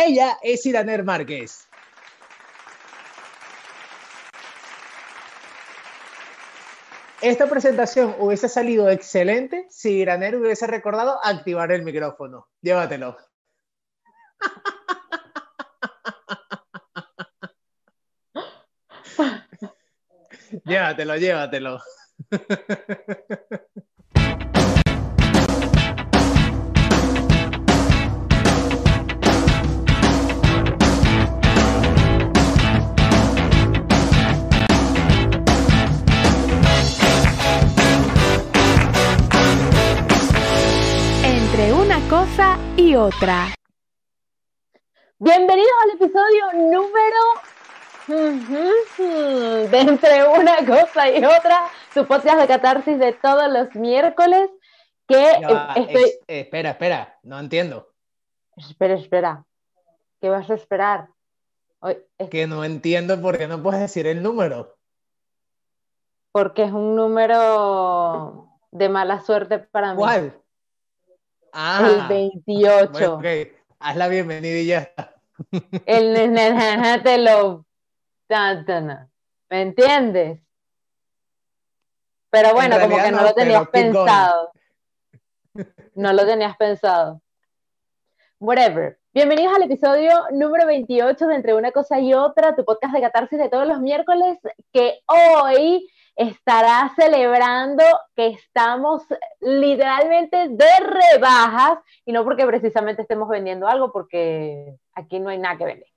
Ella es Iraner Márquez. Esta presentación hubiese salido excelente si Iraner hubiese recordado activar el micrófono. Llévatelo. llévatelo, llévatelo. cosa y otra. Bienvenidos al episodio número de Entre una cosa y otra, tu podcast de catarsis de todos los miércoles. Que eh, estoy. ex- eh, espera, espera, no entiendo. Espera, espera. ¿Qué vas a esperar? Hoy- es Que no entiendo por qué no puedes decir el número. porque es un número de mala suerte para mí. ¿Cuál? El Ah, 28. bueno, ok. Haz la bienvenida y ya está. El te lo. ¿Me entiendes? Pero bueno, En como que no no, lo tenías going. pensado. No lo tenías pensado. Whatever. Bienvenidos al episodio número 28 de Entre una cosa y otra, tu podcast de catarsis de todos los miércoles, que hoy estará celebrando que estamos literalmente de rebajas y no porque precisamente estemos vendiendo algo, porque aquí no hay nada que vender.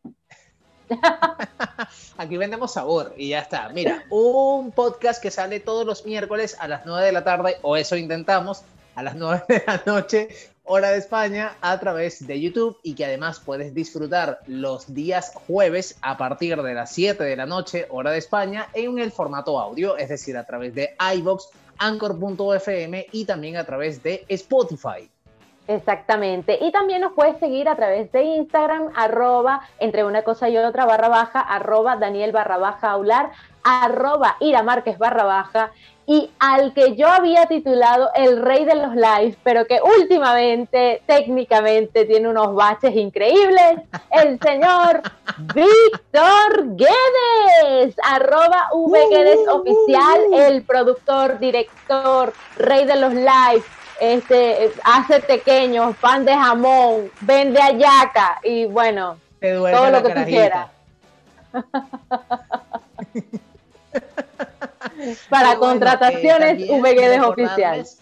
Aquí vendemos sabor y ya está. Mira, un podcast que sale todos los miércoles a las 9 de la tarde, o eso intentamos, a las 9 de la noche, hora de España, a través de YouTube y que además puedes disfrutar los días jueves a partir de las 7 de la noche, hora de España, en el formato audio, es decir, a través de iVoox, Anchor.fm y también a través de Spotify. Exactamente. Y también nos puedes seguir a través de Instagram, arroba entre una cosa y otra barra baja, arroba Daniel barra baja aular, arroba Ira Márquez barra baja, y al que yo había titulado el rey de los lives, pero que últimamente, técnicamente, tiene unos baches increíbles, el señor Víctor Guedes, arroba V Guedes oficial, el productor, director, rey de los lives, este, hace pequeños, pan de jamón, vende ayaca y bueno, todo lo que tú quieras. Para bueno, contrataciones, eh, también VGDs oficial.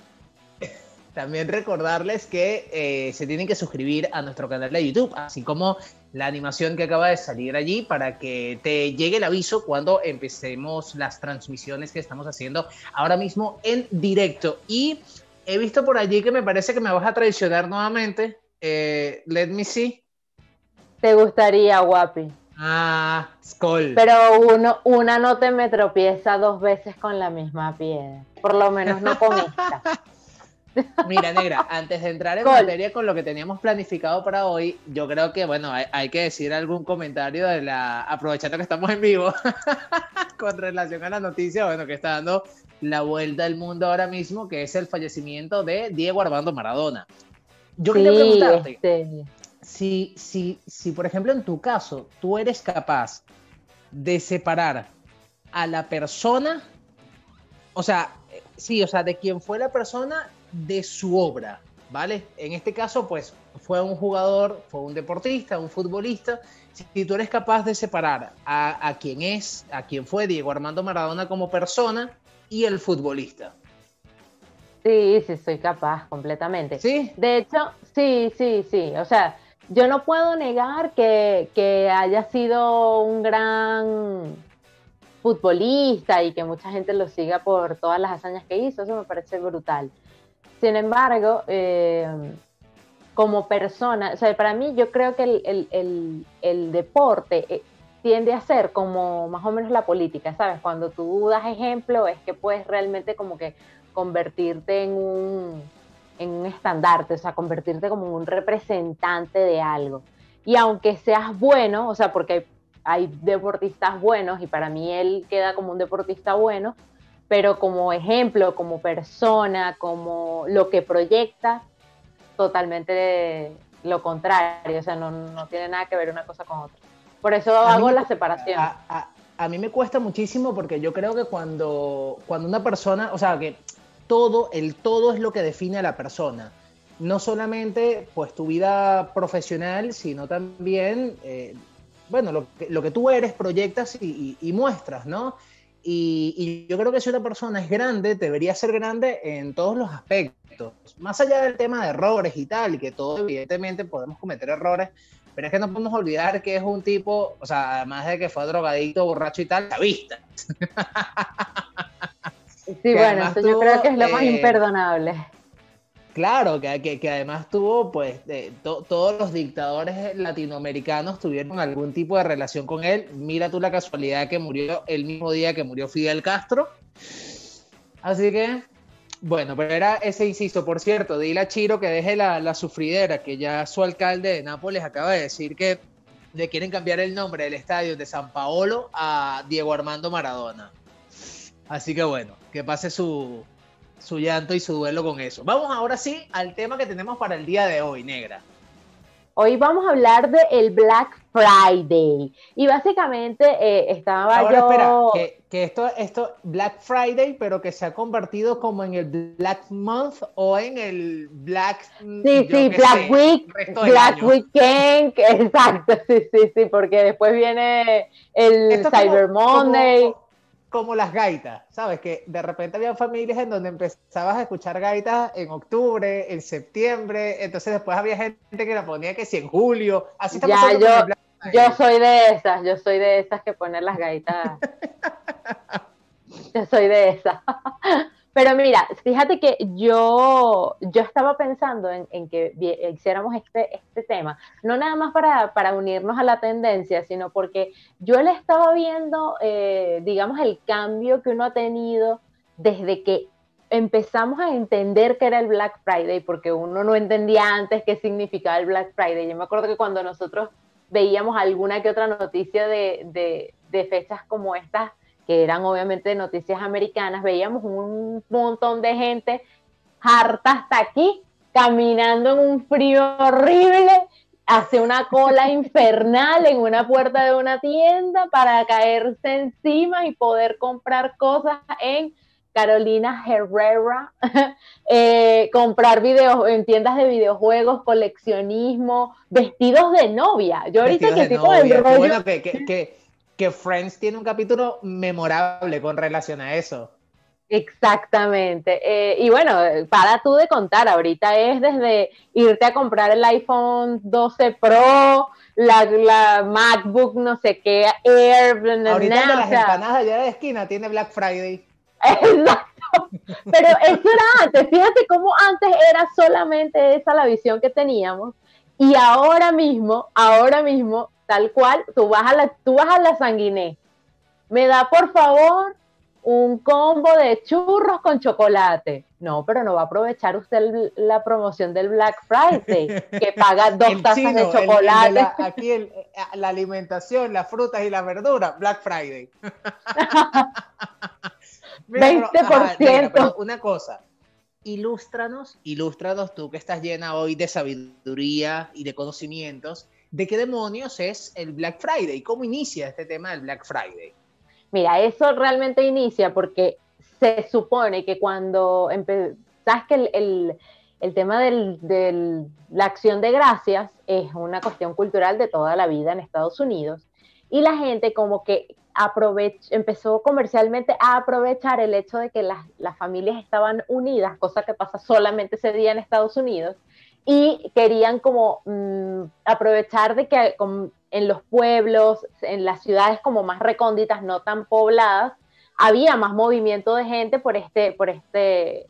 También recordarles que eh, se tienen que suscribir a nuestro canal de YouTube, así como la animación que acaba de salir allí para que te llegue el aviso cuando empecemos las transmisiones que estamos haciendo ahora mismo en directo. Y he visto por allí que me parece que me vas a traicionar nuevamente. Eh, let me see. Te gustaría, guapi. Ah, Skull. Pero uno, una no te me tropieza dos veces con la misma piedra. Por lo menos no con esta. Mira, negra, antes de entrar en Col. materia con lo que teníamos planificado para hoy, yo creo que, bueno, hay, hay que decir algún comentario de la, aprovechando que estamos en vivo, con relación a la noticia, bueno, que está dando la vuelta al mundo ahora mismo, que es el fallecimiento de Diego Armando Maradona. Yo quería Sí, preguntarte, este, si, si, si, por ejemplo, en tu caso, tú eres capaz de separar a la persona, o sea, eh, sí, o sea, de quién fue la persona de su obra, ¿vale? En este caso, pues, fue un jugador, fue un deportista, un futbolista. Si, si tú eres capaz de separar a, a quién es, a quién fue Diego Armando Maradona como persona y el futbolista, sí, sí, soy capaz completamente. ¿sí? De hecho, sí, sí, sí. O sea, yo no puedo negar que, haya sido un gran futbolista y que mucha gente lo siga por todas las hazañas que hizo. Eso me parece brutal. Sin embargo, eh, como persona, o sea, para mí yo creo que el deporte eh, tiende a ser como más o menos la política, ¿sabes? Cuando tú das ejemplo es que puedes realmente como que convertirte en un, en un estandarte, o sea, convertirte como un representante de algo. Y aunque seas bueno, o sea, porque hay, hay deportistas buenos y para mí él queda como un deportista bueno, pero como ejemplo, como persona, como lo que proyecta, totalmente lo contrario, o sea, no, no tiene nada que ver una cosa con otra. Por eso hago la separación. A, mí me cuesta muchísimo porque yo creo que cuando, cuando una persona, o sea, que todo, el todo es lo que define a la persona. No solamente pues tu vida profesional, sino también, eh, bueno, lo que, lo tú eres, proyectas y, muestras, ¿no? Y, yo creo que si una persona es grande, debería ser grande en todos los aspectos. Más allá del tema de errores y tal, que todos evidentemente podemos cometer errores, pero es que no podemos olvidar que es un tipo, o sea, además de que fue drogadito, borracho y tal, la vista. Sí, bueno, eso yo creo que es lo más eh, imperdonable. Claro, que, que, además tuvo, pues, todos los dictadores latinoamericanos tuvieron algún tipo de relación con él. Mira tú la casualidad que murió el mismo día que murió Fidel Castro. Así que, bueno, pero era ese insisto, por cierto, dile a Chiro que deje la, sufridera, que ya su alcalde de Nápoles acaba de decir que le quieren cambiar el nombre del estadio de San Paolo a Diego Armando Maradona. Así que bueno, que pase su, su llanto y su duelo con eso. Vamos ahora sí al tema que tenemos para el día de hoy, negra. Hoy vamos a hablar de el Black Friday. Y básicamente eh, estaba Ahora, espera, que, esto, esto, Black Friday, pero que se ha convertido como en el Black Month o en el Black... Sí, sí, Black Week, Black Weekend, exacto, sí, sí, sí, porque después viene el Cyber Monday como las gaitas, ¿sabes? Que de repente había familias en donde empezabas a escuchar gaitas en octubre, en septiembre, entonces después había gente que la ponía que si en julio, así ya, yo, yo soy de esas, yo soy de esas que ponen las gaitas. yo soy de esas. Pero mira, fíjate que yo, yo estaba pensando en, que hiciéramos este, este tema, no nada más para, unirnos a la tendencia, sino porque yo le estaba viendo, eh, digamos, el cambio que uno ha tenido desde que empezamos a entender que era el Black Friday, porque uno no entendía antes qué significaba el Black Friday. Yo me acuerdo que cuando nosotros veíamos alguna que otra noticia de, de fechas como estas, que eran obviamente noticias americanas, veíamos un montón de gente harta hasta aquí, caminando en un frío horrible, hace una cola infernal en una puerta de una tienda para caerse encima y poder comprar cosas en Carolina Herrera, eh, comprar videos en tiendas de videojuegos, coleccionismo, vestidos de novia. Yo ahorita que tipo de rollo... que, que Friends tiene un capítulo memorable con relación a eso. Exactamente. Eh, y bueno, para tú de contar, ahorita es desde irte a comprar el iPhone 12 Pro, la, MacBook no sé qué, Air, ahorita de las empanadas allá de esquina tiene Black Friday. Exacto. Pero eso era antes. Fíjate cómo antes era solamente esa la visión que teníamos. Y ahora mismo, ahora mismo tal cual, tú vas a la, tú vas a la sanguiné. Me da por favor un combo de churros con chocolate. No, pero no va a aprovechar usted la promoción del Black Friday, que paga dos tazas de chocolate. aquí el, eh, la alimentación, las frutas y las verduras, Black Friday. 20%. una cosa, ilústranos, ilústranos tú que estás llena hoy de sabiduría y de conocimientos de qué demonios es el Black Friday, cómo inicia este tema del Black Friday. Mira, eso realmente inicia porque se supone que cuando sabes que el, el, tema de la acción de gracias es una cuestión cultural de toda la vida en Estados Unidos y la gente como que empezó comercialmente a aprovechar el hecho de que las, las familias estaban unidas, cosa que pasa solamente ese día en Estados Unidos, y querían como mm, aprovechar de que en los pueblos, en las ciudades como más recónditas, no tan pobladas, había más movimiento de gente por este, por este,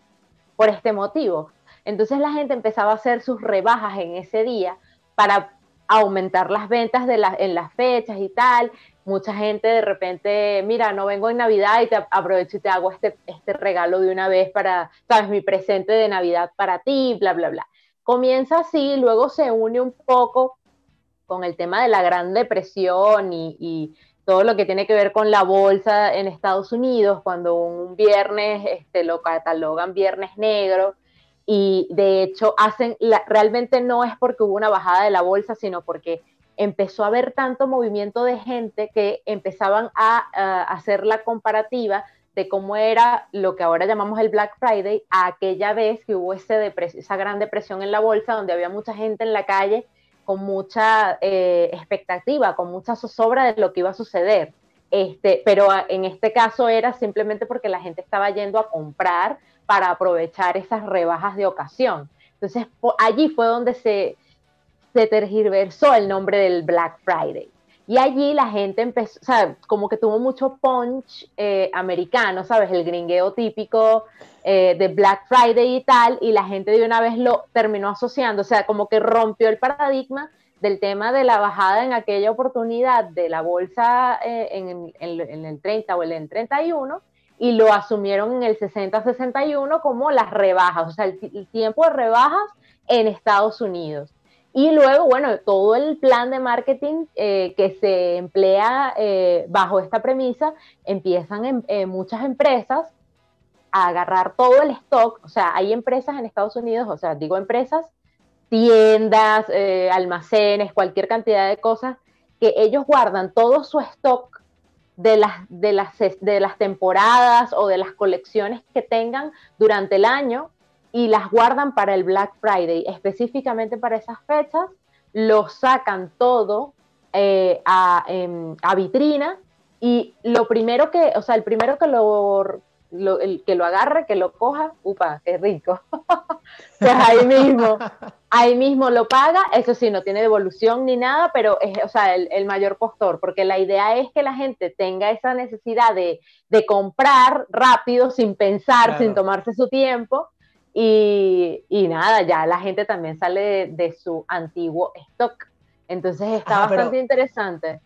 por este motivo. Entonces la gente empezaba a hacer sus rebajas en ese día para aumentar las ventas de en las fechas y tal. Mucha gente de repente, mira, no vengo en Navidad y te aprovecho y te hago este, este regalo de una vez para, sabes, mi presente de Navidad para ti, bla, bla, bla. Comienza así, luego se une un poco con el tema de la Gran Depresión y, todo lo que tiene que ver con la bolsa en Estados Unidos, cuando un viernes este, lo catalogan viernes negro. y de hecho hacen, realmente no es porque hubo una bajada de la bolsa, sino porque empezó a haber tanto movimiento de gente que empezaban a, hacer la comparativa de cómo era lo que ahora llamamos el Black Friday a aquella vez que hubo esa gran depresión en la bolsa, donde había mucha gente en la calle con mucha eh, expectativa, con mucha zozobra de lo que iba a suceder. Este, pero en este caso era simplemente porque la gente estaba yendo a comprar para aprovechar esas rebajas de ocasión. Entonces, allí fue donde se tergiversó el nombre del Black Friday. Y allí la gente empezó, o sea, como que tuvo mucho punch eh, americano, ¿sabes? El gringueo típico eh, de Black Friday y tal, y la gente de una vez lo terminó asociando, o sea, como que rompió el paradigma del tema de la bajada en aquella oportunidad de la bolsa eh, en, el 30 o el en 31 y lo asumieron en el 60-61 como las rebajas, o sea, el, tiempo de rebajas en Estados Unidos. Y luego, bueno, todo el plan de marketing eh, que se emplea eh, bajo esta premisa, empiezan en, em, muchas empresas a agarrar todo el stock, o sea, hay empresas en Estados Unidos, o sea, digo empresas, tiendas, eh, almacenes, cualquier cantidad de cosas, que ellos guardan todo su stock de las, de, las, de las temporadas o de las colecciones que tengan durante el año y las guardan para el Black Friday, específicamente para esas fechas, lo sacan todo eh, a, em, a, vitrina y lo primero que, o sea, el primero que lo, el que lo agarre, que lo coja, upa, qué rico. pues ahí mismo, ahí mismo lo paga, eso sí, no tiene devolución ni nada, pero es, o sea, el, mayor postor, porque la idea es que la gente tenga esa necesidad de, comprar rápido, sin pensar, sin tomarse su tiempo, y, nada, ya la gente también sale de, su antiguo stock. Entonces está bastante interesante.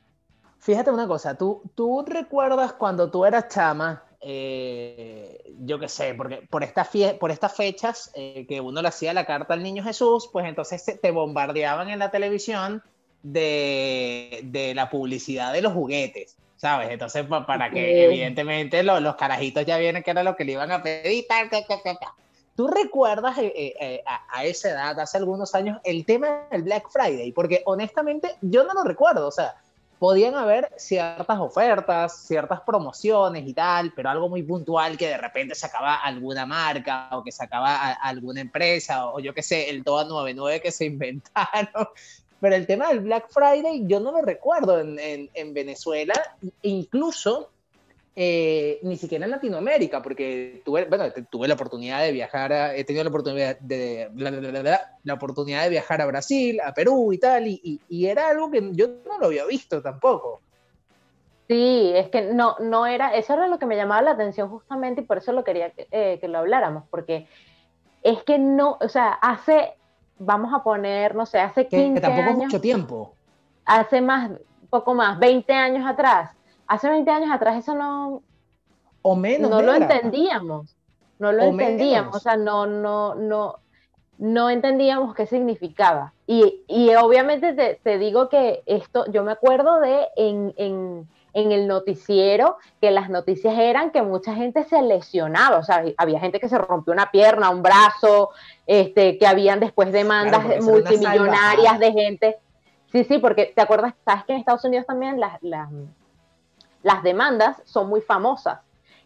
Fíjate una cosa, ¿tú, tú recuerdas cuando tú eras chama eh, yo qué sé, porque por, esta por estas fechas eh, que uno le hacía la carta al niño Jesús, pues entonces te, bombardeaban en la televisión de, de, la publicidad de los juguetes, ¿sabes? Entonces, para que evidentemente los carajitos ya vienen que era lo que le iban a pedir, tal, ¿Tú recuerdas eh, a, a, esa edad, hace algunos años, el tema del Black Friday? Porque honestamente yo no lo recuerdo, o sea, podían haber ciertas ofertas, ciertas promociones y tal, pero algo muy puntual que de repente se acaba alguna marca o que se acaba alguna empresa o, yo qué sé, el TOA 99 que se inventaron. Pero el tema del Black Friday yo no lo recuerdo en, en, en Venezuela, incluso eh, ni siquiera en Latinoamérica, porque tuve, bueno, tuve la oportunidad de viajar, he tenido la oportunidad de, la oportunidad de viajar a Brasil, a Perú y tal, y, y, era algo que yo no lo había visto tampoco. Sí, es que no, no era, eso era lo que me llamaba la atención justamente y por eso lo quería que, eh, que lo habláramos, porque es que no, o sea, hace, vamos a poner, no sé, hace 15 que, tampoco años. mucho tiempo. Hace más, poco más, 20 años atrás hace 20 años atrás eso no... O menos. No lo entendíamos. No lo entendíamos. O sea, no, no, no, no entendíamos qué significaba. Y, y obviamente te, te, digo que esto, yo me acuerdo de en, en, en, el noticiero que las noticias eran que mucha gente se lesionaba, o sea, había gente que se rompió una pierna, un brazo, este, que habían después demandas multimillonarias de gente. Sí, sí, porque te acuerdas, sabes que en Estados Unidos también las, las las demandas son muy famosas.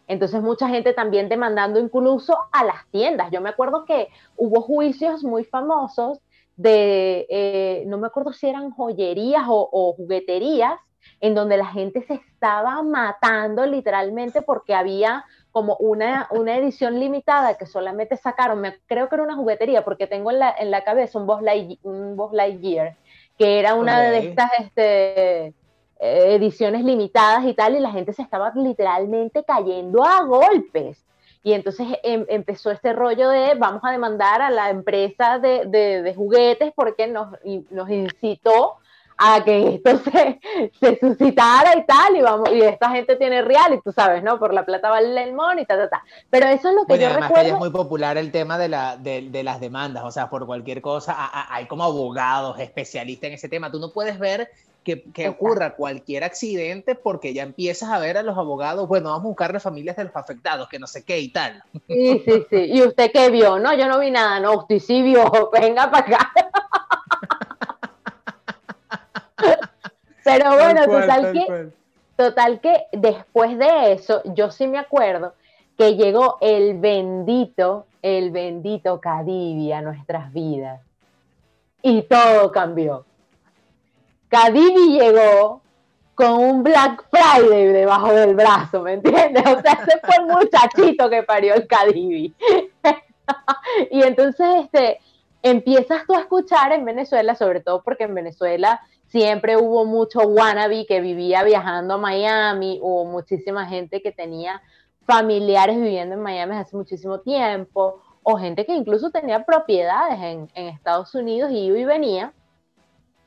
Entonces mucha gente también demandando incluso a las tiendas. Yo me acuerdo que hubo juicios muy famosos de, eh, no me acuerdo si eran joyerías o, jugueterías, en donde la gente se estaba matando literalmente porque había como una, una edición limitada que solamente sacaron, me, creo que era una juguetería, porque tengo en la, en la cabeza un Boss, Lightyear, que era una de estas este, eh, ediciones limitadas y tal, y la gente se estaba literalmente cayendo a golpes. Y entonces em, empezó este rollo de vamos a demandar a la empresa de, de, juguetes porque nos, nos, incitó a que esto se, se, suscitara y tal, y vamos, y esta gente tiene real, y tú sabes, ¿no? Por la plata vale el mon y ta, ta, ta. Pero eso es lo que yo además recuerdo. Que es muy popular el tema de, la, de, de, las demandas, o sea, por cualquier cosa, hay como abogados especialistas en ese tema. Tú no puedes ver que, que ocurra cualquier accidente porque ya empiezas a ver a los abogados, bueno, vamos a buscar las familias de los afectados, que no sé qué y tal. Sí, sí, sí. ¿Y usted qué vio? No, yo no vi nada, no, usted sí vio, venga para acá. Pero bueno, total que, total que después de eso, yo sí me acuerdo que llegó el bendito, el bendito Cadivi a nuestras vidas. Y todo cambió. Cadivi llegó con un Black Friday debajo del brazo, ¿me entiendes? O sea, ese fue el muchachito que parió el Cadivi. y entonces, este, empiezas tú a escuchar en Venezuela, sobre todo porque en Venezuela siempre hubo mucho wannabe que vivía viajando a Miami, hubo muchísima gente que tenía familiares viviendo en Miami hace muchísimo tiempo, o gente que incluso tenía propiedades en, en Estados Unidos y iba y venía,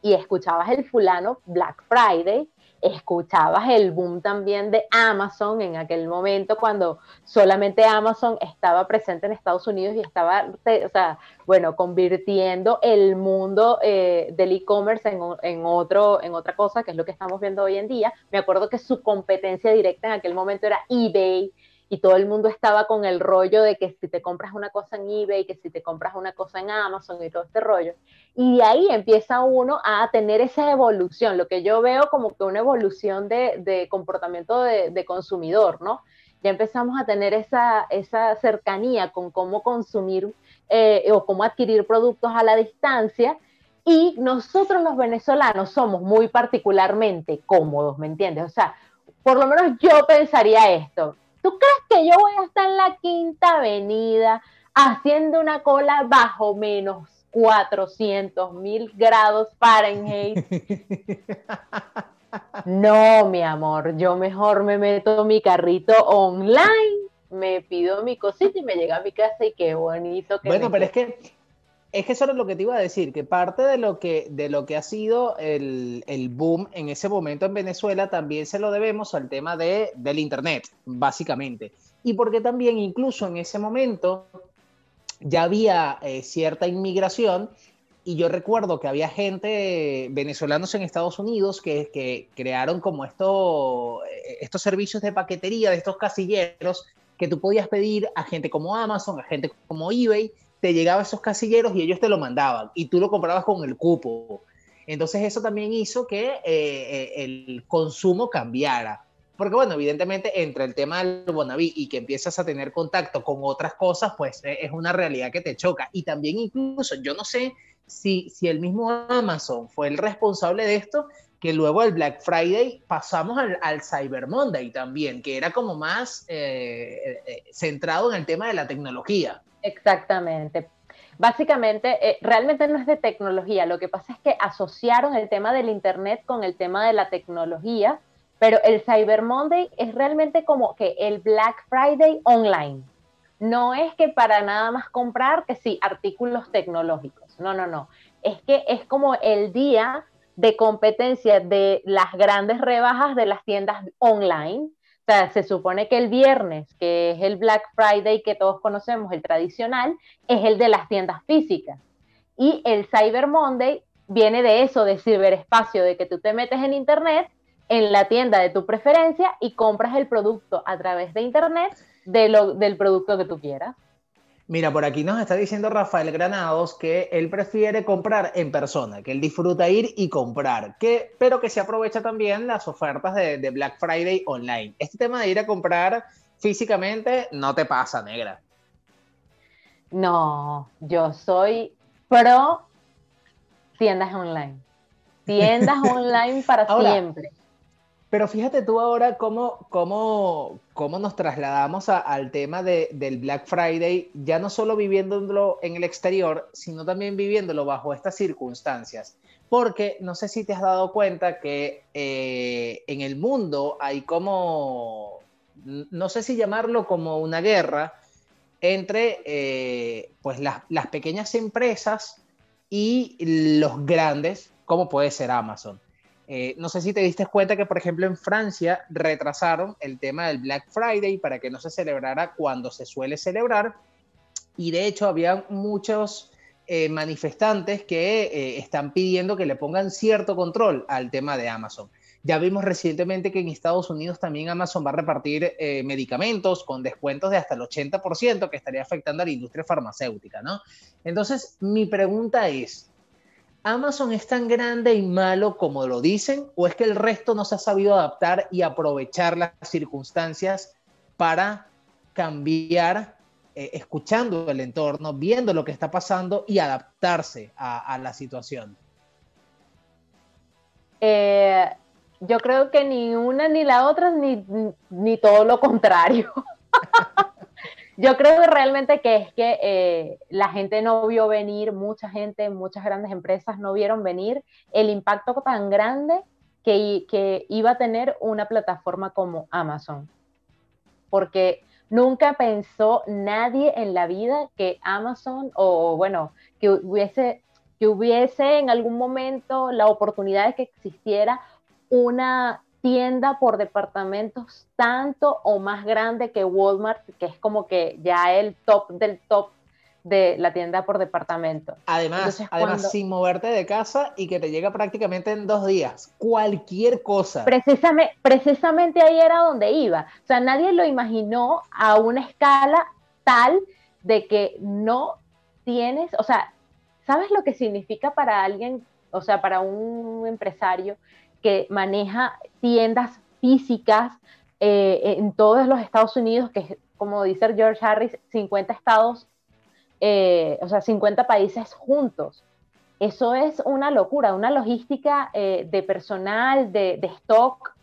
y escuchabas el fulano Black Friday, escuchabas el boom también de Amazon en aquel momento cuando solamente Amazon estaba presente en Estados Unidos y estaba, o sea, bueno, convirtiendo el mundo eh, del e-commerce en, en, otro, en otra cosa, que es lo que estamos viendo hoy en día. Me acuerdo que su competencia directa en aquel momento era eBay, y todo el mundo estaba con el rollo de que si te compras una cosa en eBay, que si te compras una cosa en Amazon y todo este rollo. Y de ahí empieza uno a tener esa evolución, lo que yo veo como que una evolución de, comportamiento de, consumidor, ¿no? Ya empezamos a tener esa, cercanía con cómo consumir eh, o cómo adquirir productos a la distancia. Y nosotros los venezolanos somos muy particularmente cómodos, ¿me entiendes? O sea, por lo menos yo pensaría esto ¿Tú crees que yo voy a estar en la quinta avenida haciendo una cola bajo menos 400 mil grados Fahrenheit? No, mi amor, yo mejor me meto mi carrito online, me pido mi cosita y me llega a mi casa y qué bonito que Bueno, pero es que es que eso es lo que te iba a decir, que parte de lo que, de lo que ha sido el, boom en ese momento en Venezuela también se lo debemos al tema de, del Internet, básicamente. Y porque también incluso en ese momento ya había eh, cierta inmigración y yo recuerdo que había gente, venezolanos en Estados Unidos, que, que crearon como esto, eh, estos servicios de paquetería, de estos casilleros, que tú podías pedir a gente como Amazon, a gente como eBay, te llegaba esos casilleros y ellos te lo mandaban y tú lo comprabas con el cupo. Entonces eso también hizo que eh, eh, el consumo cambiara. Porque bueno, evidentemente entre el tema del Bonaví y que empiezas a tener contacto con otras cosas, pues eh, es una realidad que te choca. Y también incluso, yo no sé si, si el mismo Amazon fue el responsable de esto, que luego el Black Friday pasamos al, al Cyber Monday también, que era como más centrado en el tema de la tecnología. Exactamente. Básicamente, eh, realmente no es de tecnología, lo que pasa es que asociaron el tema del Internet con el tema de la tecnología, pero el Cyber Monday es realmente como que el Black Friday online. No es que para nada más comprar, que sí, artículos tecnológicos. No, no, no. Es que es como el día de competencia de las grandes rebajas de las tiendas online sea, se supone que el viernes, que es el Black Friday que todos conocemos, el tradicional, es el de las tiendas físicas. Y el Cyber Monday viene de eso, de ciberespacio, de que tú te metes en Internet, en la tienda de tu preferencia y compras el producto a través de Internet de lo, del producto que tú quieras. Mira, por aquí nos está diciendo Rafael Granados que él prefiere comprar en persona, que él disfruta ir y comprar, que, pero que se aprovecha también las ofertas de, de Black Friday online. Este tema de ir a comprar físicamente no te pasa, negra. No, yo soy pro tiendas online. Tiendas online para siempre. Pero fíjate tú ahora cómo, cómo, cómo nos trasladamos al tema del Black Friday, ya no solo viviéndolo en el exterior, sino también viviéndolo bajo estas circunstancias. Porque no sé si te has dado cuenta que eh, en el mundo hay como, no sé si llamarlo como una guerra entre eh, pues las pequeñas empresas y los grandes, como puede ser Amazon. Eh, no sé si te diste cuenta que, por ejemplo, en Francia retrasaron el tema del Black Friday para que no se celebrara cuando se suele celebrar. Y de hecho, había muchos eh, manifestantes que eh, están pidiendo que le pongan cierto control al tema de Amazon. Ya vimos recientemente que en Estados Unidos también Amazon va a repartir eh, medicamentos con descuentos de hasta el 80% que estaría afectando a la industria farmacéutica, ¿no? Entonces, mi pregunta es, ¿Amazon es tan grande y malo como lo dicen o es que el resto no se ha sabido adaptar y aprovechar las circunstancias para cambiar, eh, escuchando el entorno, viendo lo que está pasando y adaptarse a, la situación? Eh, yo creo que ni una ni la otra, ni, ni todo lo contrario. yo creo realmente que es que eh, la gente no vio venir, mucha gente, muchas grandes empresas no vieron venir el impacto tan grande que, que iba a tener una plataforma como Amazon. Porque nunca pensó nadie en la vida que Amazon o bueno, que hubiese que hubiese en algún momento la oportunidad de que existiera una tienda por departamentos tanto o más grande que Walmart, que es como que ya el top del top de la tienda por departamento. Además, además sin moverte de casa y que te llega prácticamente en dos días, cualquier cosa. Precisamente, precisamente ahí era donde iba. O sea, nadie lo imaginó a una escala tal de que no tienes, o sea, ¿sabes lo que significa para alguien, o sea, para un empresario que maneja tiendas físicas eh, en todos los Estados Unidos, que como dice George Harris, 50 estados, eh, o sea, 50 países juntos. Eso es una locura, una logística eh, de personal, de, stock,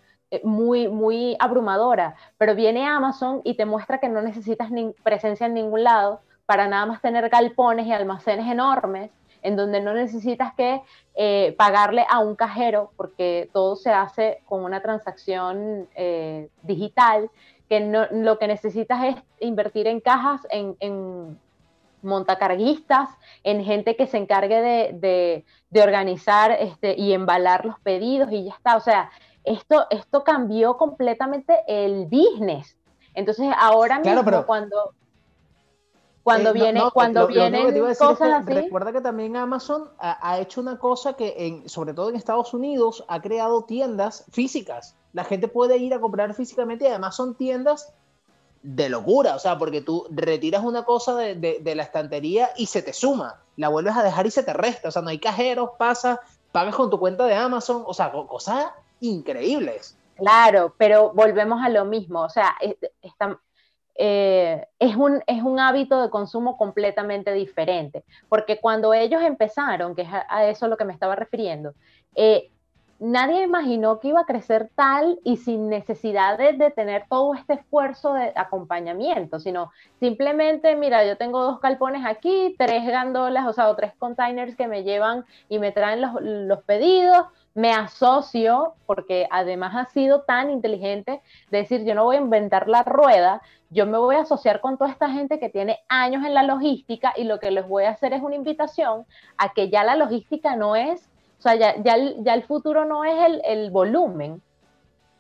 muy, muy abrumadora. Pero viene Amazon y te muestra que no necesitas presencia en ningún lado para nada más tener galpones y almacenes enormes en donde no necesitas que eh, pagarle a un cajero, porque todo se hace con una transacción eh, digital, que lo que necesitas es invertir en cajas, en, montacarguistas, en gente que se encargue de, organizar este, y embalar los pedidos y ya está. O sea, esto, esto cambió completamente el business. Entonces, ahora mismo cuando cuando, eh, viene, cuando vienen cosas así. Recuerda que también Amazon ha, hecho una cosa que, en, sobre todo en Estados Unidos, ha creado tiendas físicas. La gente puede ir a comprar físicamente y además son tiendas de locura, o sea, porque tú retiras una cosa de, la estantería y se te suma, la vuelves a dejar y se te resta, o sea, no hay cajeros, pasa, pagas con tu cuenta de Amazon, o sea, cosas increíbles. Claro, pero volvemos a lo mismo, o sea, está, eh, es, un, es un hábito de consumo completamente diferente, porque cuando ellos empezaron, que es a, eso lo que me estaba refiriendo, eh, nadie imaginó que iba a crecer tal y sin necesidad de, tener todo este esfuerzo de acompañamiento, sino simplemente, mira, yo tengo dos calpones aquí, tres gandolas, o sea, o tres containers que me llevan y me traen los, los pedidos, me asocio, porque además ha sido tan inteligente, de decir, yo no voy a inventar la rueda, yo me voy a asociar con toda esta gente que tiene años en la logística y lo que les voy a hacer es una invitación a que ya la logística no es, o sea, ya, ya, el futuro no es el, volumen,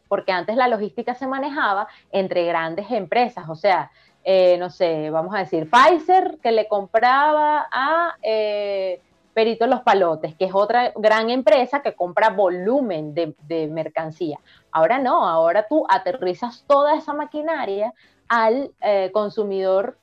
porque antes la logística se manejaba entre grandes empresas, o sea, eh, no sé, vamos a decir, Pfizer que le compraba a... Eh, Perito Los Palotes, que es otra gran empresa que compra volumen de, mercancía. Ahora no, ahora tú aterrizas toda esa maquinaria al eh, consumidor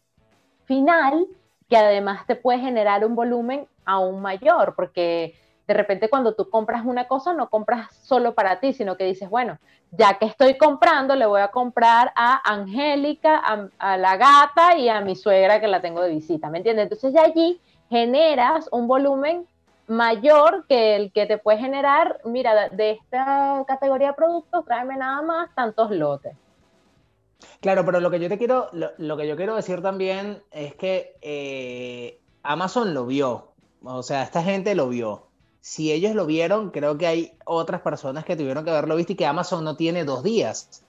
final, que además te puede generar un volumen aún mayor, porque de repente cuando tú compras una cosa, no compras solo para ti, sino que dices, bueno, ya que estoy comprando, le voy a comprar a Angélica, a, a la gata y a mi suegra que la tengo de visita, ¿me entiendes? Entonces ya allí generas un volumen mayor que el que te puede generar, mira, de esta categoría de productos, tráeme nada más tantos lotes. Claro, pero lo que yo te quiero, lo, que yo quiero decir también es que eh, Amazon lo vio, o sea, esta gente lo vio. Si ellos lo vieron, creo que hay otras personas que tuvieron que haberlo visto y que Amazon no tiene dos días.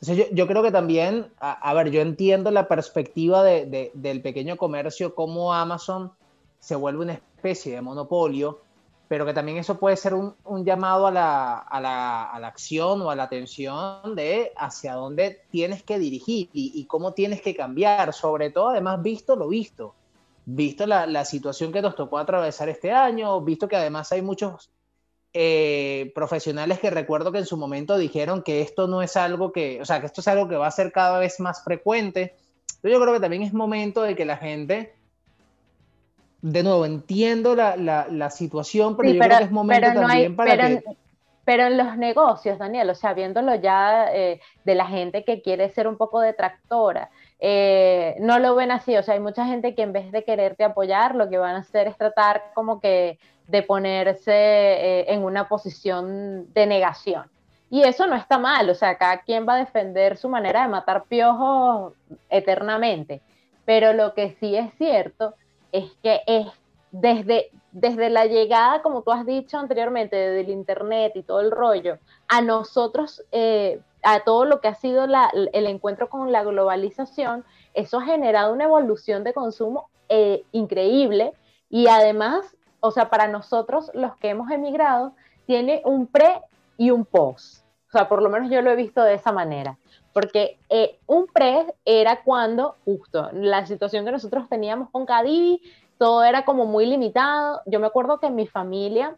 Entonces yo, creo que también, a, ver, yo entiendo la perspectiva del pequeño comercio, como Amazon se vuelve una especie de monopolio, pero que también eso puede ser un, llamado a la, a, la, a la, acción o a la atención de hacia dónde tienes que dirigir y, cómo tienes que cambiar, sobre todo además visto lo visto. visto la, situación que nos tocó atravesar este año, visto que además hay muchos eh, profesionales que recuerdo que en su momento dijeron que esto no es algo que, o sea, que esto es algo que va a ser cada vez más frecuente. yo creo que también es momento de que la gente, de nuevo, entiendo la, situación, pero yo creo que es momento también para que... Pero en los negocios, Daniel, o sea, viéndolo ya eh, de la gente que quiere ser un poco detractora, eh, no lo ven así, o sea, hay mucha gente que en vez de quererte apoyar, lo que van a hacer es tratar como que de ponerse eh, en una posición de negación. Y eso no está mal, o sea, cada quien va a defender su manera de matar piojos eternamente. Pero lo que sí es cierto es que es desde, desde la llegada, como tú has dicho anteriormente, del Internet y todo el rollo, a nosotros eh, a todo lo que ha sido el encuentro con la globalización, eso ha generado una evolución de consumo eh, increíble y además, o sea, para nosotros los que hemos emigrado, tiene un pre y un post. O sea, por lo menos yo lo he visto de esa manera. Porque eh, un pre era cuando, justo, la situación que nosotros teníamos con Cadivi, todo era como muy limitado. Yo me acuerdo que mi familia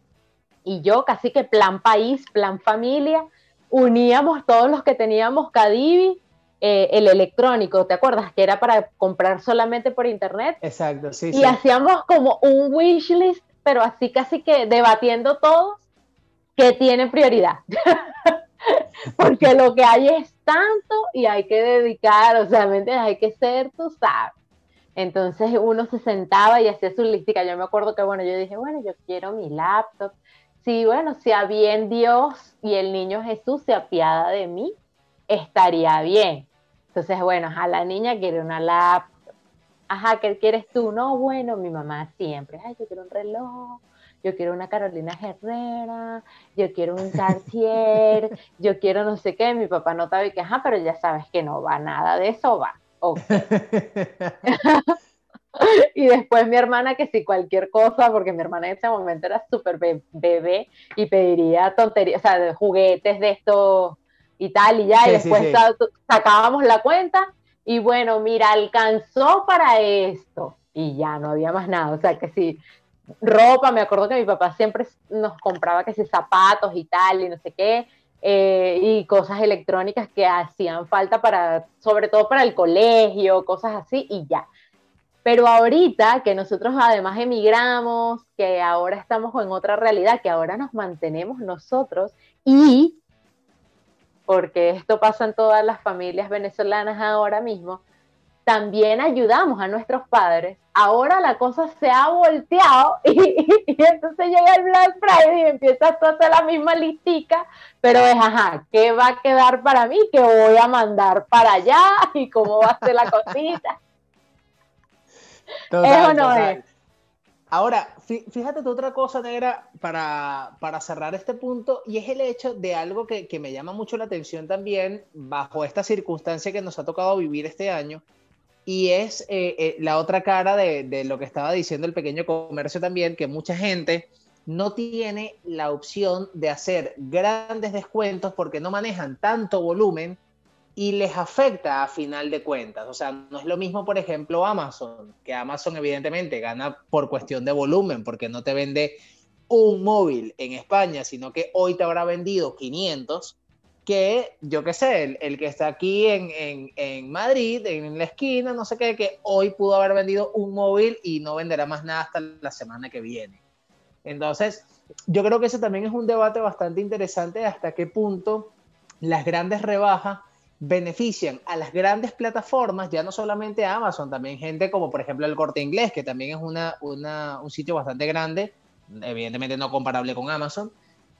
y yo, casi que plan país, plan familia, uníamos todos los que teníamos Cadivi, eh, el electrónico, ¿te acuerdas? Que era para comprar solamente por internet. Exacto, sí. Y hacíamos como un wish list, pero así casi que debatiendo todos que tiene prioridad. Porque lo que hay es tanto y hay que dedicar, o sea, hay que ser, tú sabes. Entonces uno se sentaba y hacía su listica. Yo me acuerdo que, bueno, yo dije, bueno, yo quiero mi laptop, si bueno, si bien Dios y el niño Jesús se apiada de mí, estaría bien. Entonces, bueno, a la niña quiere una laptop. Ajá, ¿qué quieres tú? No, bueno, mi mamá siempre. Ay, yo quiero un reloj, yo quiero una Carolina Herrera, yo quiero un Cartier, yo quiero no sé qué. Mi papá no sabe que, ajá, pero ya sabes que no va nada de eso, va. Okay. y después mi hermana que si cualquier cosa, porque mi hermana en ese momento era súper bebé y pediría tonterías, o sea, de juguetes de esto y tal, y ya, y después sacábamos la cuenta y bueno, mira, alcanzó para esto y ya no había más nada, o sea, que si ropa, me acuerdo que mi papá siempre nos compraba que si zapatos y tal, y no sé qué, eh, y cosas electrónicas que hacían falta para, sobre todo para el colegio, cosas así, y ya. Pero ahorita que nosotros además emigramos, que ahora estamos en otra realidad, que ahora nos mantenemos nosotros y, porque esto pasa en todas las familias venezolanas ahora mismo, también ayudamos a nuestros padres. Ahora la cosa se ha volteado y, entonces llega el Black Friday y empiezas a hacer la misma listica, pero es, ajá, ¿qué va a quedar para mí? ¿Qué voy a mandar para allá? ¿Y cómo va a ser la cosita? Ahora, fíjate otra cosa, Negra, para, para, cerrar este punto, y es el hecho de algo que, me llama mucho la atención también bajo esta circunstancia que nos ha tocado vivir este año, y es eh, eh, la otra cara de, de, lo que estaba diciendo el pequeño comercio también, que mucha gente no tiene la opción de hacer grandes descuentos porque no manejan tanto volumen y les afecta a final de cuentas. O sea, no es lo mismo, por ejemplo, Amazon, que Amazon evidentemente gana por cuestión de volumen, porque no te vende un móvil en España, sino que hoy te habrá vendido 500, que yo qué sé, el, que está aquí en, en, en, Madrid, en la esquina, no sé qué, que hoy pudo haber vendido un móvil y no venderá más nada hasta la semana que viene. Entonces, yo creo que ese también es un debate bastante interesante hasta qué punto las grandes rebajas benefician a las grandes plataformas, ya no solamente a Amazon, también gente como por ejemplo el Corte Inglés, que también es una, un sitio bastante grande, evidentemente no comparable con Amazon,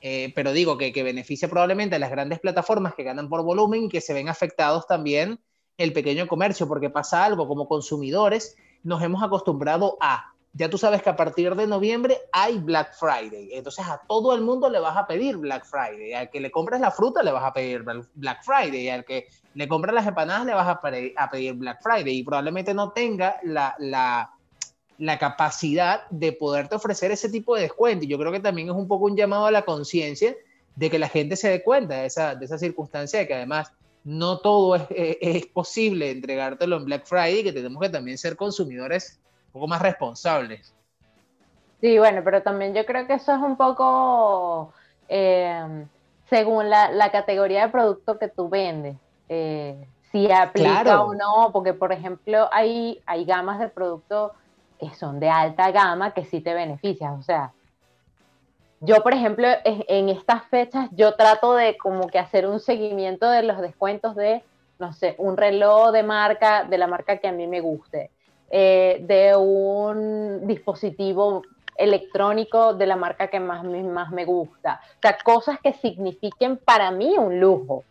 eh, pero digo que, que beneficia probablemente a las grandes plataformas que ganan por volumen y que se ven afectados también el pequeño comercio, porque pasa algo, como consumidores nos hemos acostumbrado a ya tú sabes que a partir de noviembre hay Black Friday. Entonces a todo el mundo le vas a pedir Black Friday. Al que le compres la fruta le vas a pedir Black Friday. Al que le compres las empanadas le vas a, pedir Black Friday. Y probablemente no tenga la, la, la, capacidad de poderte ofrecer ese tipo de descuento. Y yo creo que también es un poco un llamado a la conciencia de que la gente se dé cuenta de esa, de esa circunstancia, de que además no todo es, es, es posible entregártelo en Black Friday, que tenemos que también ser consumidores poco más responsables. Sí, bueno, pero también yo creo que eso es un poco eh, según la, categoría de producto que tú vendes. Eh, si aplica o no, porque por ejemplo hay, hay gamas de productos que son de alta gama que sí te benefician. O sea, yo por ejemplo en, estas fechas yo trato de como que hacer un seguimiento de los descuentos de, no sé, un reloj de marca, de la marca que a mí me guste, eh, de un dispositivo electrónico de la marca que más, más me gusta. O sea, cosas que signifiquen para mí un lujo.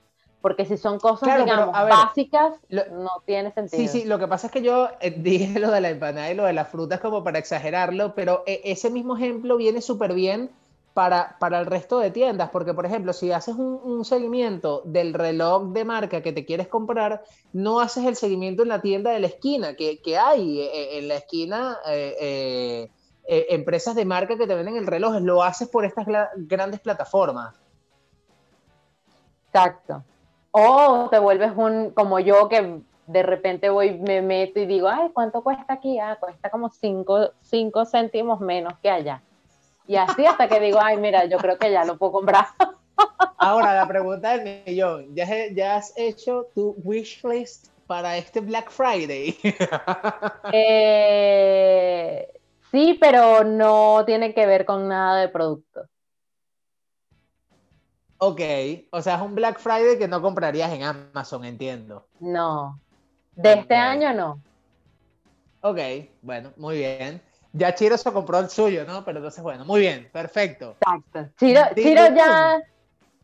Porque si son cosas, digamos, básicas, no tiene sentido. Sí, sí, lo que pasa es que yo eh, dije lo de la empanada y lo de las frutas como para exagerarlo, pero eh, ese mismo ejemplo viene súper bien para, para el resto de tiendas, porque por ejemplo, si haces un, seguimiento del reloj de marca que te quieres comprar, no haces el seguimiento en la tienda de la esquina, que, que hay eh, en la esquina empresas de marca que te venden el reloj, lo haces por estas grandes plataformas. Exacto. O te vuelves un, como yo, que de repente voy, me meto y digo, ay, ¿cuánto cuesta aquí? Ah, cuesta como 5 céntimos menos que allá. Y así hasta que digo, ay, mira, yo creo que ya lo puedo comprar. Ahora, la pregunta del millón, ¿ya, ¿ya has hecho tu wish list para este Black Friday? Eh, sí, pero no tiene que ver con nada de producto. Ok, o sea, es un Black Friday que no comprarías en Amazon, entiendo. No, de este año no. Ok, bueno, muy bien. Ya Chiro se compró el suyo, ¿no? Pero entonces, bueno, muy bien, perfecto. Exacto. Chiro, Chiro ya,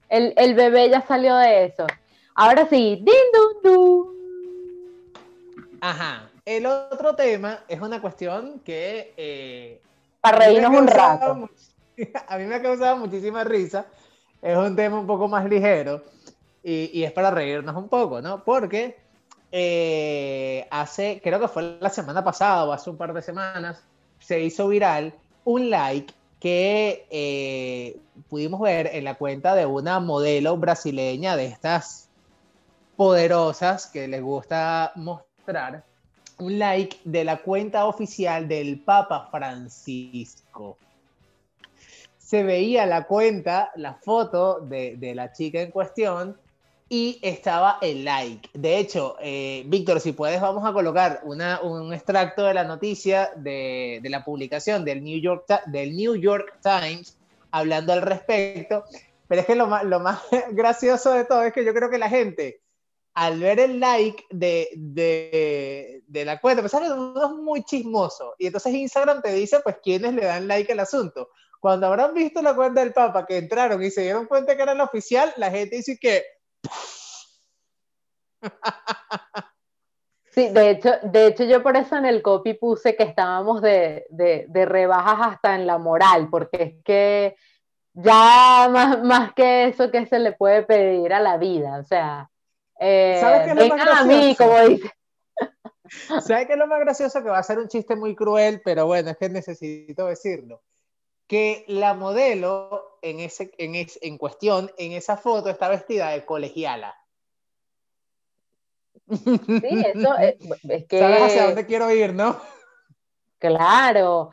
el, bebé ya salió de eso. Ahora sí, din dun Ajá. El otro tema es una cuestión que... Eh, Para reírnos un rato. A mí me ha causado muchísima risa es un tema un poco más ligero y, es para reírnos un poco, ¿no? Porque eh, hace, creo que fue la semana pasada o hace un par de semanas, se hizo viral un like que eh, pudimos ver en la cuenta de una modelo brasileña de estas poderosas que les gusta mostrar, un like de la cuenta oficial del Papa Francisco se veía la cuenta, la foto de, la chica en cuestión y estaba el like. De hecho, eh, Víctor, si puedes, vamos a colocar un extracto de la noticia de, la publicación del New, York, del New York Times hablando al respecto. Pero es que lo más, lo más gracioso de todo es que yo creo que la gente, al ver el like de, de, la cuenta, pues es muy chismoso. Y entonces Instagram te dice, pues, quiénes le dan like al asunto cuando habrán visto la cuenta del Papa que entraron y se dieron cuenta que era la oficial, la gente dice que... Sí, de hecho, de hecho yo por eso en el copy puse que estábamos de, rebajas hasta en la moral, porque es que ya más, que eso que se le puede pedir a la vida, o sea, eh, a mí, como dice. ¿Sabes qué es lo más gracioso? Que va a ser un chiste muy cruel, pero bueno, es que necesito decirlo que la modelo en, ese, en, en cuestión, en esa foto, está vestida de colegiala. Sí, eso es, que... ¿Sabes hacia dónde quiero ir, no? Claro,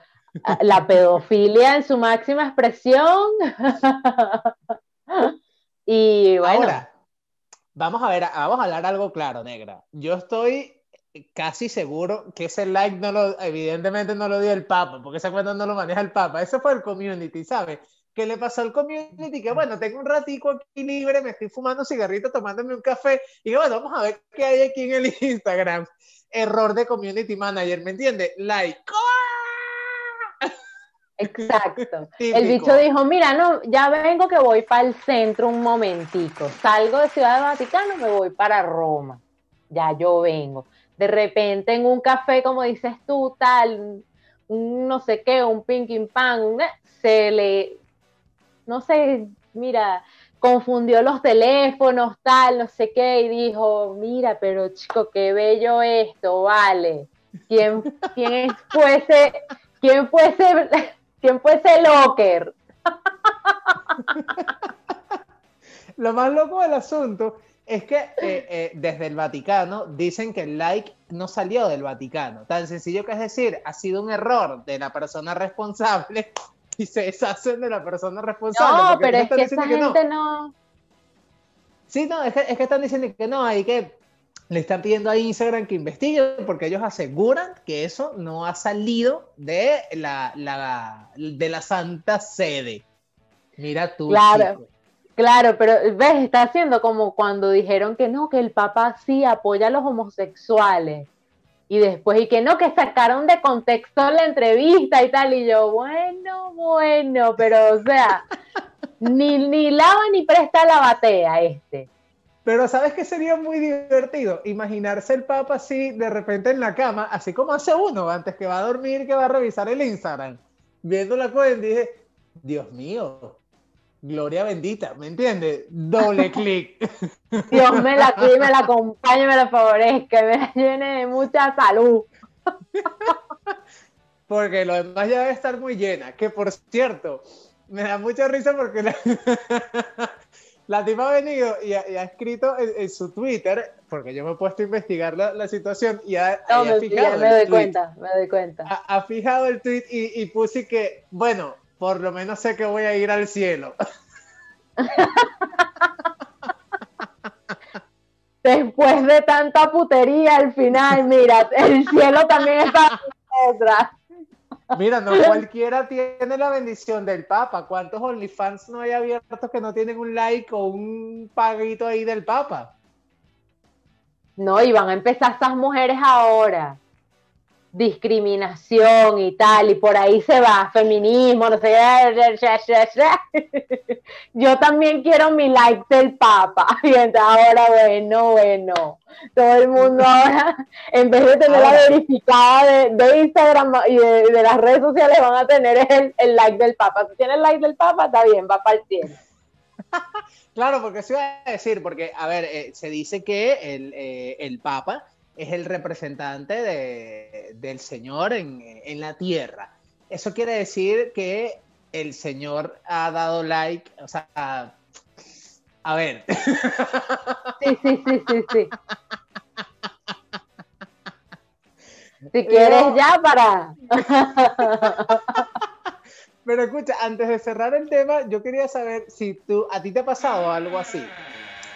la pedofilia en su máxima expresión. y bueno. Ahora, vamos a ver, vamos a hablar algo claro, negra. Yo estoy casi seguro que ese like no lo, evidentemente no lo dio el Papa, porque esa cuenta no lo maneja el Papa, eso fue el community, ¿sabes? ¿Qué le pasó al community? Que bueno, tengo un ratico aquí libre, me estoy fumando un cigarrito, tomándome un café, y que bueno, vamos a ver qué hay aquí en el Instagram. Error de community manager, ¿me entiendes? Like. Exacto. El bicho dijo, mira, no, ya vengo que voy para el centro un momentico. Salgo de Ciudad de Vaticano, me voy para Roma. Ya yo vengo de repente en un café, como dices tú, tal, un no sé qué, un pinking pan, se le, no sé, mira, confundió los teléfonos, tal, no sé qué, y dijo, mira, pero chico, qué bello esto, vale. ¿Quién, quién fuese, quién fuese, quién fuese Locker? Lo más loco del asunto Es que eh, eh, desde el Vaticano dicen que el like no salió del Vaticano. Tan sencillo que es decir, ha sido un error de la persona responsable y se deshacen de la persona responsable. No, pero es que esa gente no. Sí, no, es que, es que están diciendo que no, hay que le están pidiendo a Instagram que investigue porque ellos aseguran que eso no ha salido de la, la de la Santa Sede. Mira tú. Claro. Claro, pero ves, está haciendo como cuando dijeron que no, que el Papa sí apoya a los homosexuales. Y después, y que no, que sacaron de contexto la entrevista y tal. Y yo, bueno, bueno, pero o sea, ni, ni lava ni presta la batea este. Pero ¿sabes qué sería muy divertido? Imaginarse el Papa así de repente en la cama, así como hace uno antes que va a dormir, que va a revisar el Instagram, viendo la cuenta y dije, Dios mío, Gloria bendita, ¿me entiendes? Doble clic. Dios me la cuide, me la acompañe, me la favorezca, me la llene de mucha salud. Porque lo demás ya debe estar muy llena. Que por cierto, me da mucha risa porque la, la tipa ha venido y ha, escrito en, su Twitter, porque yo me he puesto a investigar la, situación y ha, fijado. me doy cuenta, me doy cuenta. Ha, fijado el tweet y, y puse que, bueno, por lo menos sé que voy a ir al cielo. Después de tanta putería al final, mira, el cielo también está detrás. Mira, no cualquiera tiene la bendición del Papa. ¿Cuántos OnlyFans no hay abiertos que no tienen un like o un paguito ahí del Papa? No, y van a empezar estas mujeres ahora discriminación y tal, y por ahí se va, feminismo, no sé, yo también quiero mi like del Papa, y entonces ahora, bueno, bueno, todo el mundo ahora, en vez de tener la verificada de, Instagram y de, las redes sociales, van a tener el, like del Papa. Si tienes el like del Papa, está bien, va para el cielo. Claro, porque se iba a decir, porque, a ver, eh, se dice que el, eh, el Papa es el representante del Señor en, la tierra. Eso quiere decir que el Señor ha dado like, o sea, a, ver. Sí, sí, sí, sí, sí. Si quieres ya para. Pero escucha, antes de cerrar el tema, yo quería saber si tú, a ti te ha pasado algo así.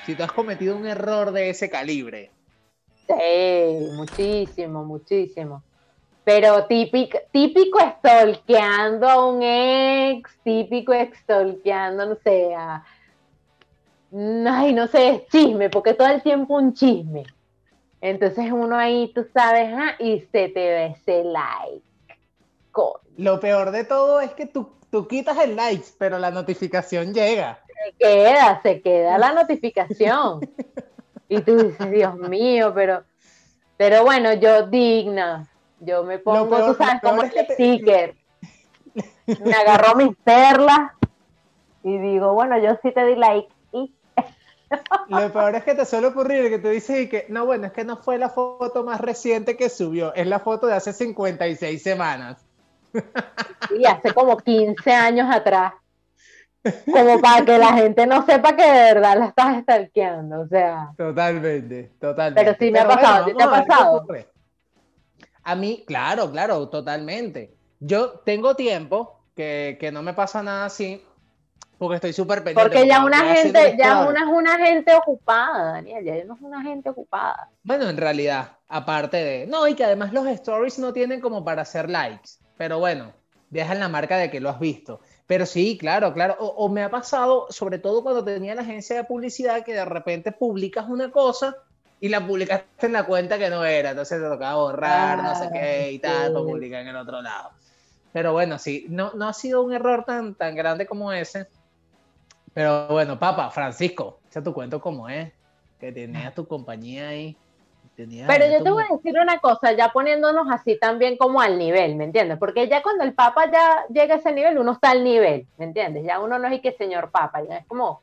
Si tú has cometido un error de ese calibre. Sí, muchísimo, muchísimo. Pero típico, típico stalkeando a un ex, típico stalkeando, no sé, a, ay, no sé, es chisme, porque todo el tiempo un chisme. Entonces uno ahí, tú sabes, ah, y se te ve ese like. Lo peor de todo es que tú, tú quitas el like, pero la notificación llega. Se queda, se queda la notificación. Y tú dices, Dios mío, pero, pero bueno, yo digna, yo me pongo, tú sabes, como el sticker. Me agarró mis perlas y digo, bueno, yo sí te di like. Y... Lo peor es que te suele ocurrir que tú dices que, no, bueno, es que no fue la foto más reciente que subió, es la foto de hace 56 semanas. Y hace como 15 años atrás como para que la gente no sepa que de verdad la estás stalkeando, o sea. Totalmente, totalmente. Pero sí me ha pasado, ¿te ha pasado? A mí, claro, claro, totalmente. Yo tengo tiempo que, que no me pasa nada así, porque estoy súper pendiente. Porque ya una gente, ya una es una gente ocupada, Daniel, ya no es una gente ocupada. Bueno, en realidad, aparte de. No, y que además los stories no tienen como para hacer likes. Pero bueno, dejan la marca de que lo has visto. Pero sí, claro, claro. O, me ha pasado, sobre todo cuando tenía la agencia de publicidad, que de repente publicas una cosa y la publicaste en la cuenta que no era. Entonces te tocaba borrar, no sé ah, qué y tal, para publicar en el otro lado. Pero bueno, sí, no, no ha sido un error tan, tan grande como ese. Pero bueno, papá, Francisco, echa tu cuento como es, que tenías tu compañía ahí. Pero yo te voy a decir una cosa, ya poniéndonos así también como al nivel, ¿me entiendes? Porque ya cuando el Papa ya llega a ese nivel, uno está al nivel, ¿me entiendes? Ya uno no es que señor Papa, ya es como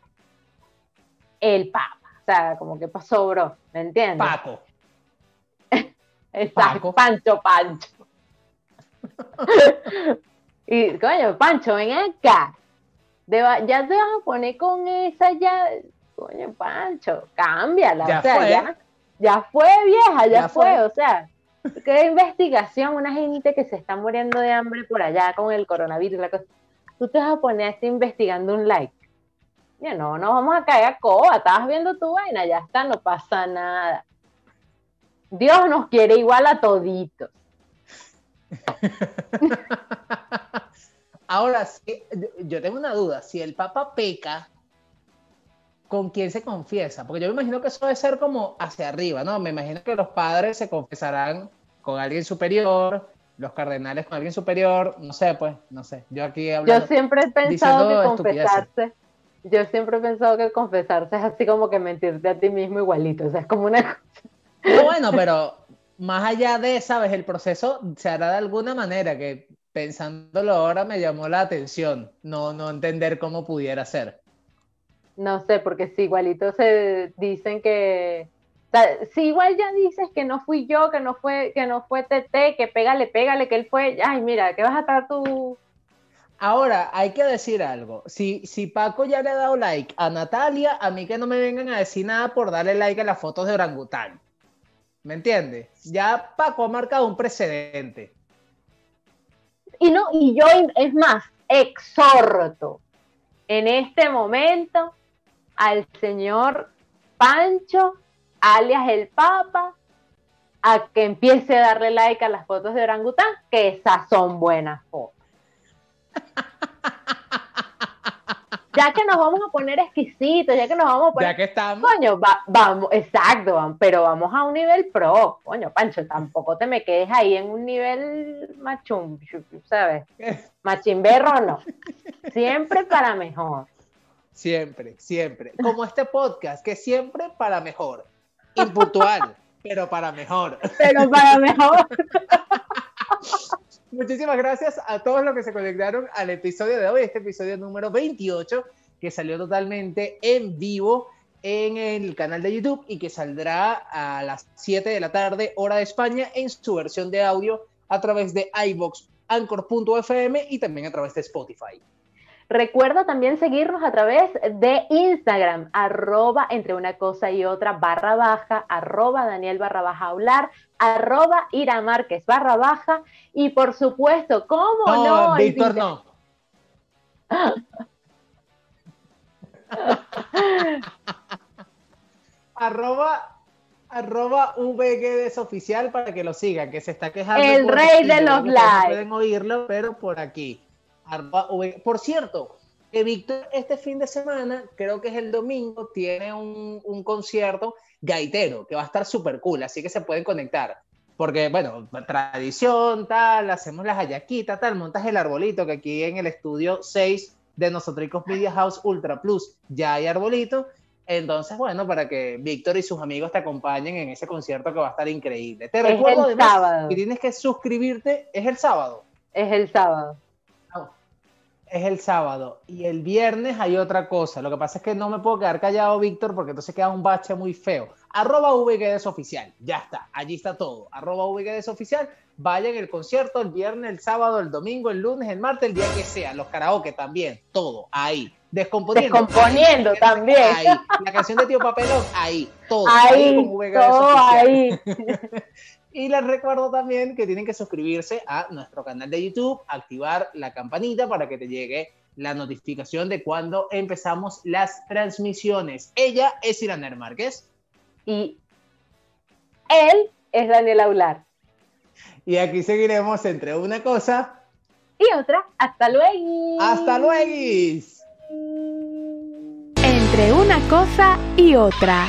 el Papa. O sea, como que pasó, bro, ¿me entiendes? Paco. Exacto, Pancho, Pancho. y coño, Pancho, ven acá. ya te vas a poner con esa ya coño, Pancho, cámbiala, Ya o sea, fue. ya, ya fue vieja, ya, Ya fue, fue. o sea, qué investigación, una gente que se está muriendo de hambre por allá con el coronavirus, la cosa. Tú te vas a poner a estar investigando un like. Ya no, no vamos a caer a coba, estabas viendo tu vaina, ya está, no pasa nada. Dios nos quiere igual a toditos. Ahora, sí, yo tengo una duda. Si el Papa peca, ¿con quién se confiesa? Porque yo me imagino que eso debe ser como hacia arriba, ¿no? Me imagino que los padres se confesarán con alguien superior, los cardenales con alguien superior, no sé, pues, no sé. Yo aquí Yo hablando. siempre he pensado que confesarse, yo siempre he pensado que confesarse es así como que mentirte a ti mismo igualito, o sea, es como una No, bueno, pero más allá de, ¿sabes? El proceso se hará de alguna manera que pensándolo ahora me llamó la atención, no, no entender cómo pudiera ser. No sé, porque si igualito se dicen que, o sea, si igual ya dices que no fui yo, que no fue, que no fue TT, que pégale, pégale, que él fue, ay, mira, que vas a estar tú, Ahora, hay que decir algo. Si, si Paco ya le ha dado like a Natalia, a mí que no me vengan a decir nada por darle like a las fotos de orangután. ¿Me entiendes? Ya Paco ha marcado un precedente. y no, y yo, es más, exhorto en este momento al señor Pancho, alias el Papa, a que empiece a darle like a las fotos de orangután, que esas son buenas fotos. Ya que nos vamos a poner exquisitos, ya que nos vamos a poner Ya que estamos. Coño, va- vamos, exacto, pero vamos a un nivel pro. Coño, Pancho, tampoco te me quedes ahí en un nivel machum, ¿sabes? Machimberro no. Siempre para mejor. Siempre, siempre. Como este podcast, que siempre para mejor. Impuntual, pero para mejor. Pero para mejor. Muchísimas gracias a todos los que se conectaron al episodio de hoy, este episodio número 28, que salió totalmente en vivo en el canal de YouTube y que saldrá a las 7 de la tarde, hora de España, en su versión de audio a través de iVox, Anchor.fm y también a través de Spotify. Recuerda también seguirnos a través de Instagram, arroba entre una cosa y otra barra baja, arroba Daniel barra baja hablar, arroba Ira Márquez barra baja, y por supuesto, ¿cómo no? No, Víctor, no. arroba, arroba VGDS oficial para que lo sigan, que se está quejando. El rey de los no likes. pueden oírlo, pero por aquí. Por cierto, que Víctor este fin de semana, creo que es el domingo, tiene un, un concierto gaitero que va a estar súper cool, así que se pueden conectar. Porque, bueno, tradición, tal, hacemos las hallaquitas, tal, montas el arbolito, que aquí en el estudio 6 de Nosotricos Media House Ultra Plus ya hay arbolito. Entonces, bueno, para que Víctor y sus amigos te acompañen en ese concierto que va a estar increíble. Te Es recuerdo el además sábado. que tienes que suscribirte, es el sábado. Es el sábado. Es el sábado. Y el viernes hay otra cosa. Lo que pasa es que no me puedo quedar callado, Víctor, porque entonces queda un bache muy feo. Arroba VGDS oficial. Ya está. Allí está todo. Arroba VGDS oficial. Vayan el concierto el viernes, el sábado, el domingo, el lunes, el martes, el día que sea. Los karaoke también. Todo. Ahí. Descomponiendo. Descomponiendo ahí. también. Ahí. La canción de Tío Papelón. Ahí. Todo. Ahí, con VGDS todo oficial. ahí. Y les recuerdo también que tienen que suscribirse a nuestro canal de YouTube, activar la campanita para que te llegue la notificación de cuando empezamos las transmisiones. Ella es Iraner Márquez Y él es Daniel Aular. y aquí seguiremos entre una cosa. Y otra, hasta luego. ¡Hasta luego! Entre una cosa y otra.